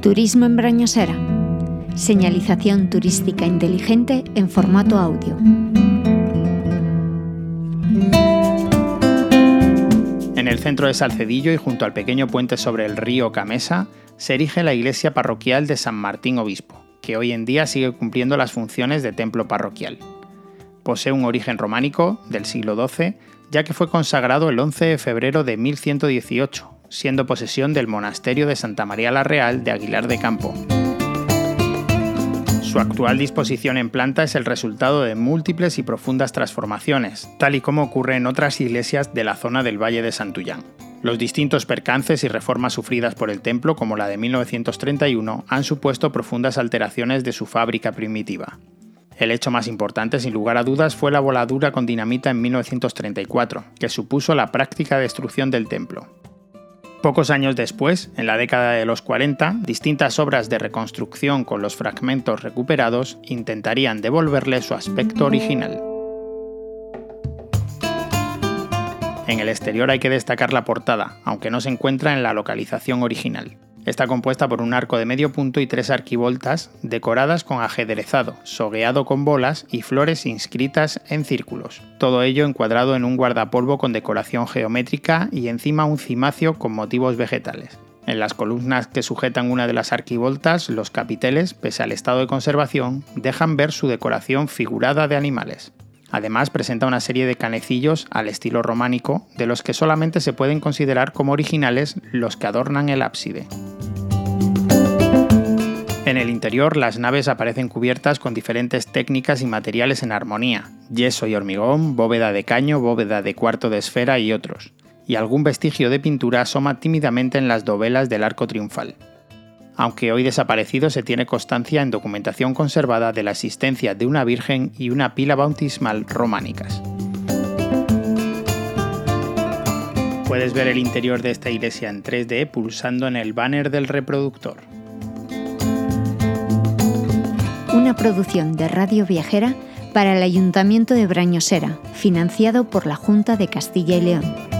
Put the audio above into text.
Turismo en Brañosera. Señalización turística inteligente en formato audio. En el centro de Salcedillo y junto al pequeño puente sobre el río Camesa se erige la iglesia parroquial de San Martín Obispo, que hoy en día sigue cumpliendo las funciones de templo parroquial. Posee un origen románico del siglo XII, ya que fue consagrado el 11 de febrero de 1118, siendo posesión del monasterio de Santa María la Real de Aguilar de Campo. Su actual disposición en planta es el resultado de múltiples y profundas transformaciones, tal y como ocurre en otras iglesias de la zona del Valle de Santullán. Los distintos percances y reformas sufridas por el templo, como la de 1931, han supuesto profundas alteraciones de su fábrica primitiva. El hecho más importante, sin lugar a dudas, fue la voladura con dinamita en 1934, que supuso la práctica destrucción del templo. Pocos años después, en la década de los 40, distintas obras de reconstrucción con los fragmentos recuperados intentarían devolverle su aspecto original. En el exterior hay que destacar la portada, aunque no se encuentra en la localización original. Está compuesta por un arco de medio punto y tres arquivoltas decoradas con ajedrezado, sogueado con bolas y flores inscritas en círculos. Todo ello encuadrado en un guardapolvo con decoración geométrica y encima un cimacio con motivos vegetales. En las columnas que sujetan una de las arquivoltas, los capiteles, pese al estado de conservación, dejan ver su decoración figurada de animales. Además presenta una serie de canecillos al estilo románico, de los que solamente se pueden considerar como originales los que adornan el ábside. En el interior las naves aparecen cubiertas con diferentes técnicas y materiales en armonía, yeso y hormigón, bóveda de caño, bóveda de cuarto de esfera y otros, y algún vestigio de pintura asoma tímidamente en las dovelas del arco triunfal aunque hoy desaparecido se tiene constancia en documentación conservada de la existencia de una virgen y una pila bautismal románicas. Puedes ver el interior de esta iglesia en 3D pulsando en el banner del reproductor. Una producción de Radio Viajera para el Ayuntamiento de Brañosera, financiado por la Junta de Castilla y León.